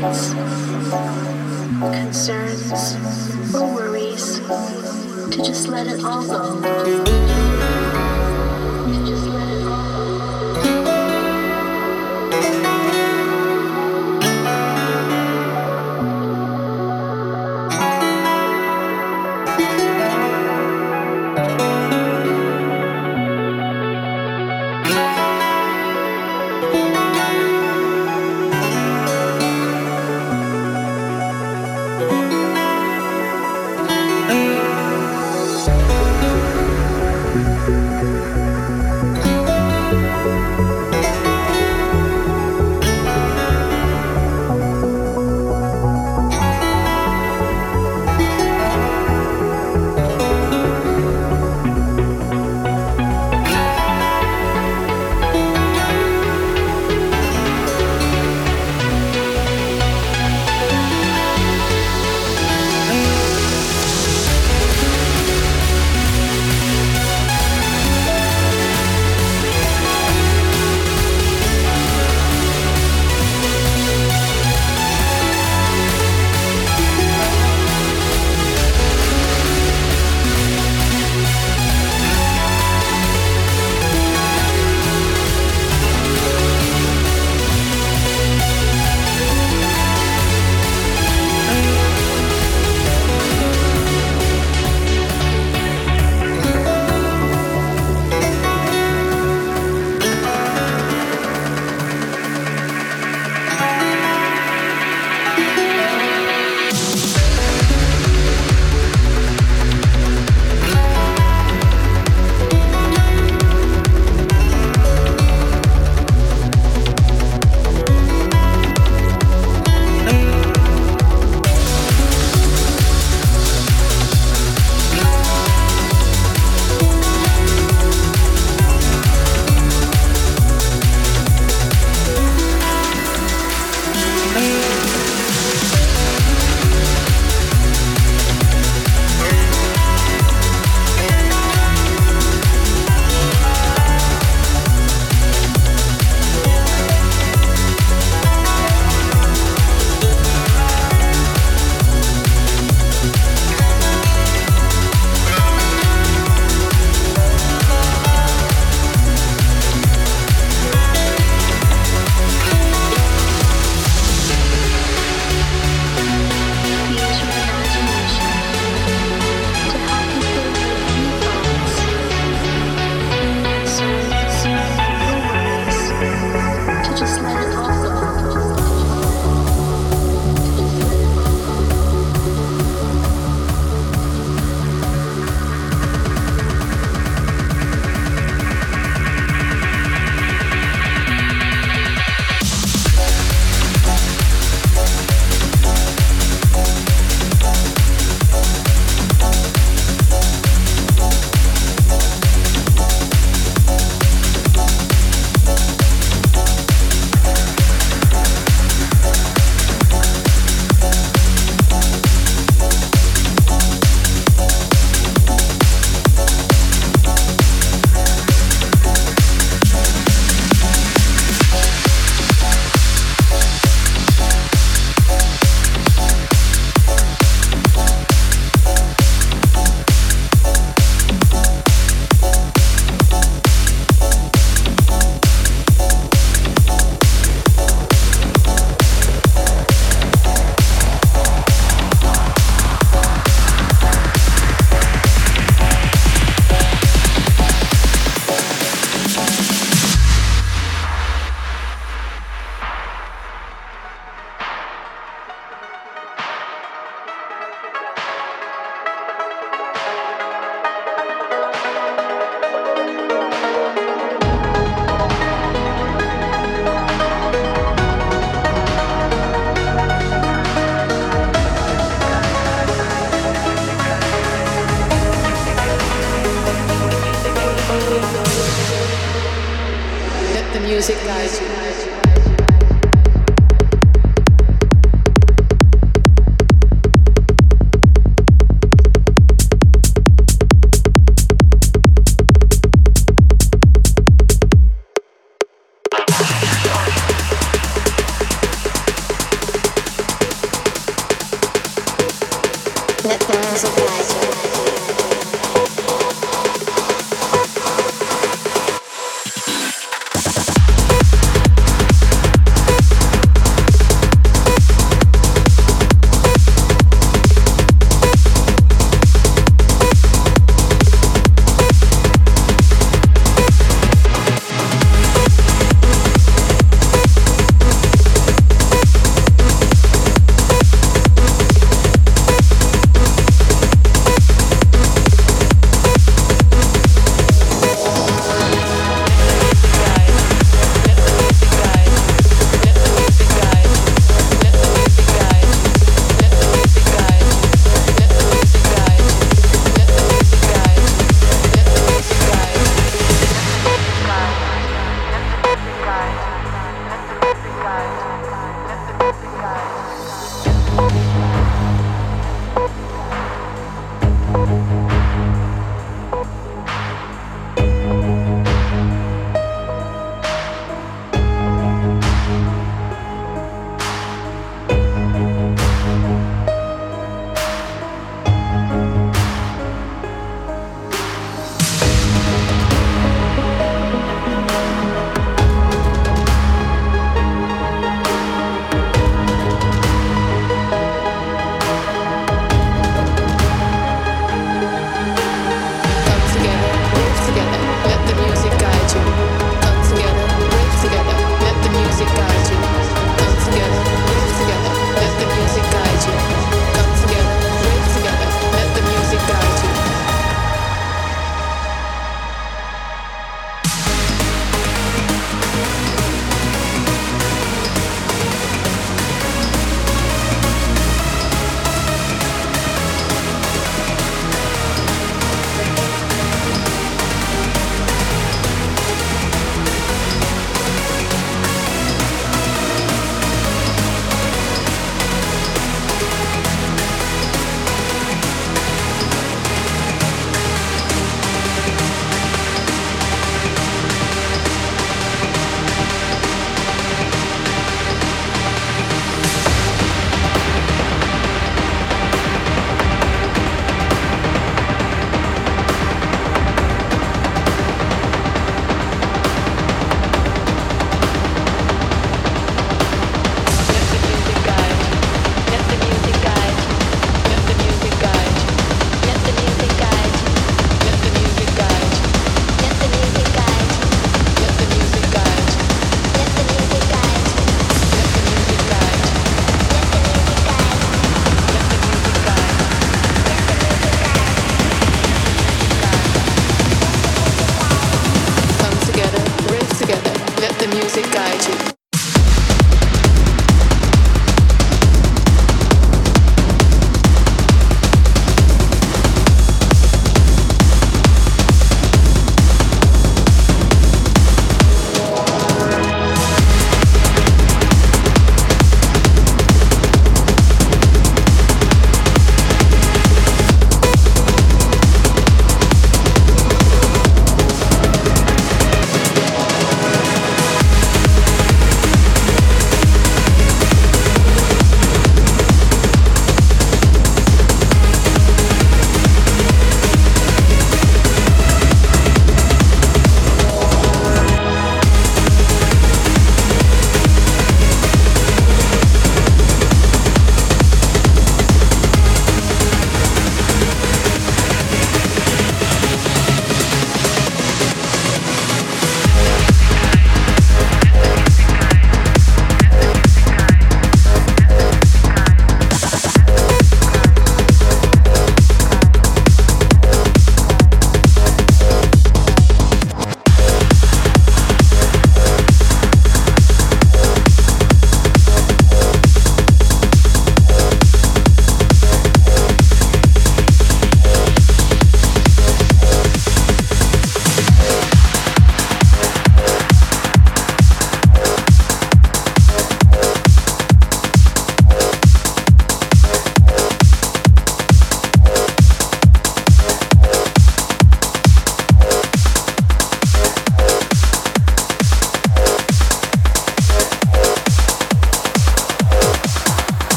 thoughts, concerns, or worries, to just let it all go.